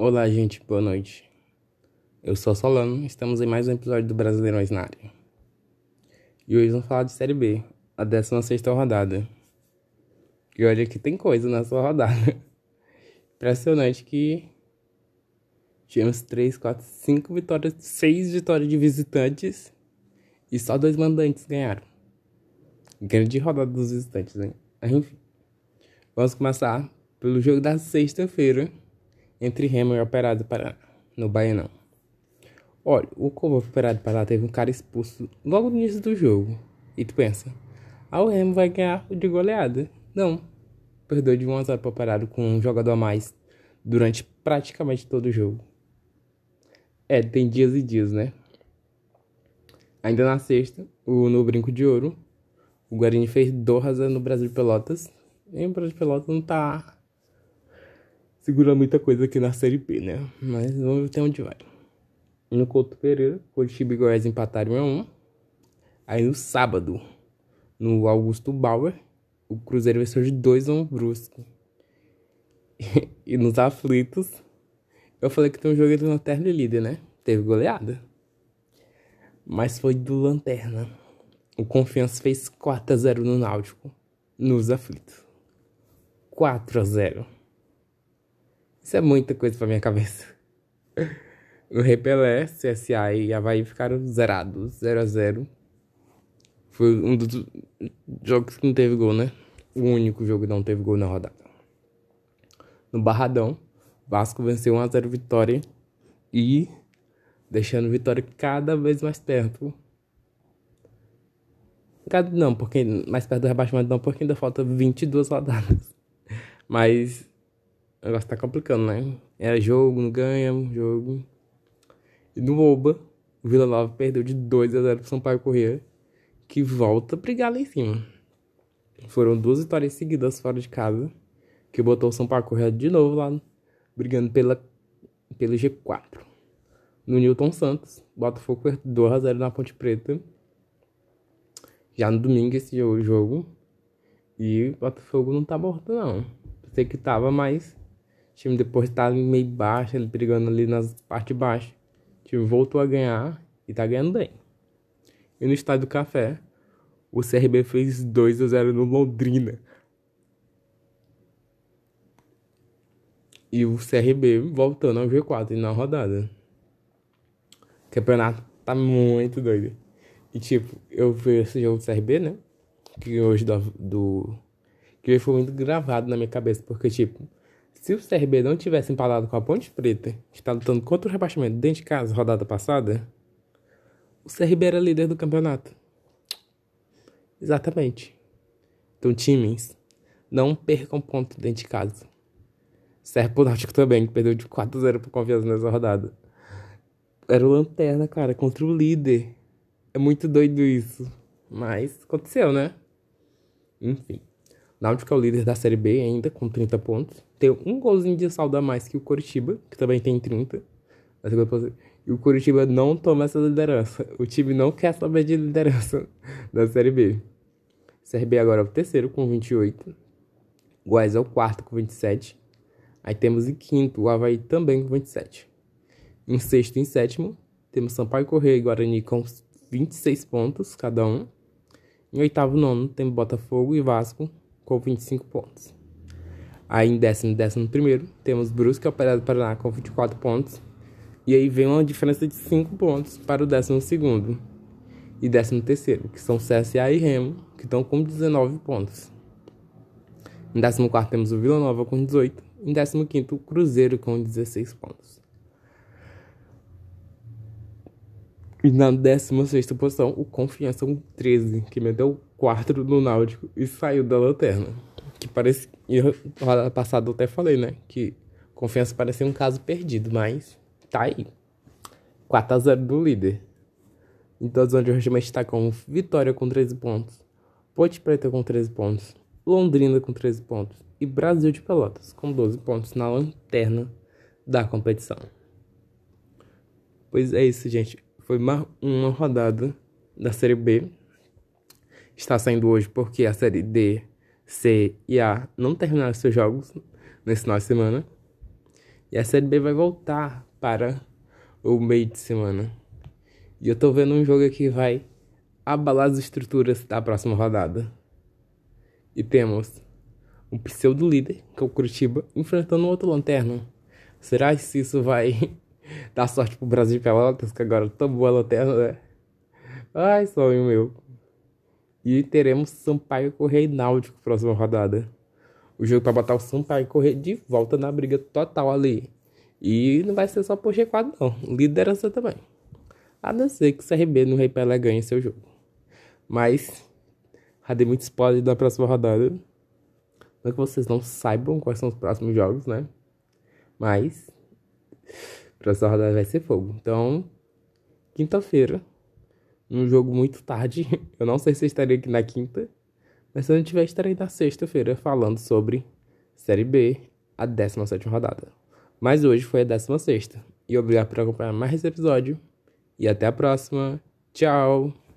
Olá, gente, boa noite. Eu sou Solano, estamos em mais um episódio do Brasileirões na área. E hoje vamos falar de Série B, a 16 rodada. E olha que tem coisa nessa rodada. Impressionante que tivemos 3, 4, 5 vitórias, 6 vitórias de visitantes e só dois mandantes ganharam. Grande rodada dos visitantes, hein? Enfim, vamos começar pelo jogo da sexta-feira entre Remo e Operário do Paraná, no Baianão. Olha, o Operário do Paraná teve um cara expulso logo no início do jogo. E tu pensa, ah, o Remo vai ganhar de goleada. Não, perdeu de 1 a 0 para o Operário com um jogador a mais durante praticamente todo o jogo. É, tem dias e dias, né? Ainda na sexta, o, no Brinco de Ouro, o Guarani fez 2 a 0 no Brasil de Pelotas. E o Brasil de Pelotas não tá segura muita coisa aqui na Série B, né? Mas vamos ver até onde vai. No Couto Pereira, Curitiba e Goiás empataram 1 a 1. Aí no sábado, no Augusto Bauer, o Cruzeiro venceu de 2 a 1 Brusque. e nos aflitos, eu falei que tem um jogo entre Lanterna e Líder, né? Teve goleada. Mas foi do Lanterna. O Confiança fez 4 a 0 no Náutico. Nos aflitos. 4 a 0 isso é muita coisa pra minha cabeça. O Repelé, CSA e Havaí ficaram zerados, 0 a 0 Foi um dos jogos que não teve gol, né? O único jogo que não teve gol na rodada. No Barradão, Vasco venceu 1 a 0 Vitória e deixando Vitória cada vez mais perto. Cada, não, porque mais perto do rebaixamento não, porque ainda falta 22 rodadas. Mas o negócio tá complicando, né? Era jogo, não ganha, jogo. E no Oba, o Vila Nova perdeu de 2 a 0 pro Sampaio Corrêa, que volta a brigar lá em cima. Foram duas vitórias seguidas fora de casa, que botou o Sampaio Corrêa de novo lá, brigando pela, pelo G4. No Newton Santos, Botafogo perdeu 2 a 0 na Ponte Preta. Já no domingo esse jogo. E o Botafogo não tá morto, não. Pensei que tava, mas time depois tá meio baixo, ele brigando ali nas partes baixas. O time voltou a ganhar e tá ganhando bem. E no estádio do Café, o CRB fez 2 a 0 no Londrina. E o CRB voltando ao G4 na rodada. O campeonato tá muito doido. E tipo, eu vi esse jogo do CRB, né? Que hoje do, do. Que foi muito gravado na minha cabeça. Porque, tipo, se o CRB não tivesse empalado com a Ponte Preta, que está lutando contra o rebaixamento dentro de casa, rodada passada, o CRB era líder do campeonato. Exatamente. Então, times, não percam ponto dentro de casa. Serve pro Náutico também, que perdeu de 4 a 0 por confiança nessa rodada. Era o Lanterna, cara, contra o líder. É muito doido isso. Mas aconteceu, né? Enfim. Náutico é o líder da Série B ainda, com 30 pontos. Tem um golzinho de saldo a mais que o Curitiba, que também tem 30. E o Curitiba não toma essa liderança. O time não quer saber de liderança da Série B. CRB agora é o terceiro, com 28. Goiás é o quarto, com 27. Aí temos em quinto o Havaí também com 27. Em sexto e em sétimo, temos Sampaio Correia e Guarani com 26 pontos cada um. Em oitavo e nono, temos Botafogo e Vasco com 25 pontos. Aí em décimo décimo primeiro, temos Brusque Operário do Paraná com 24 pontos. E aí vem uma diferença de 5 pontos para o décimo segundo e décimo terceiro, que são CSA e Remo, que estão com 19 pontos. Em décimo quarto temos o Vila Nova com 18. Em décimo quinto, o Cruzeiro com 16 pontos. E na 16 posição, o Confiança com 13, que meteu 4 no Náutico e saiu da lanterna. Que parece. E ano passado eu até falei, né? Que Confiança parecia um caso perdido, mas tá aí. 4x0 do líder. Então, onde o regimento está com Vitória com 13 pontos, Ponte Preta com 13 pontos, Londrina com 13 pontos e Brasil de Pelotas com 12 pontos na lanterna da competição. Pois é isso, gente. Foi uma, rodada da Série B. Está saindo hoje porque a Série D, C e A não terminaram seus jogos nesse final de semana. E a Série B vai voltar para o meio de semana. E eu tô vendo um jogo que vai abalar as estruturas da próxima rodada. E temos um pseudo líder, que é o Curitiba, enfrentando outro lanterna. Será que isso vai dar sorte pro Brasil de Pelotas, que agora tomou a lanterna, né? Ai, sonho meu. E teremos Sampaio Correia e Náutico próxima rodada. O jogo para botar o Sampaio Correia de volta na briga total ali. E não vai ser só por G4 não, liderança também. A não ser que o CRB no Rei Pelé ganhe seu jogo. Mas, já dei muito spoiler da próxima rodada. Não é que vocês não saibam quais são os próximos jogos, né? Mas, próxima rodada vai ser fogo. Então, quinta-feira, um jogo muito tarde. Eu não sei se estarei aqui na quinta. Mas se eu não tiver, estarei na sexta-feira falando sobre Série B, a 17 rodada. Mas hoje foi a 16. E obrigado por acompanhar mais esse episódio. E até a próxima. Tchau!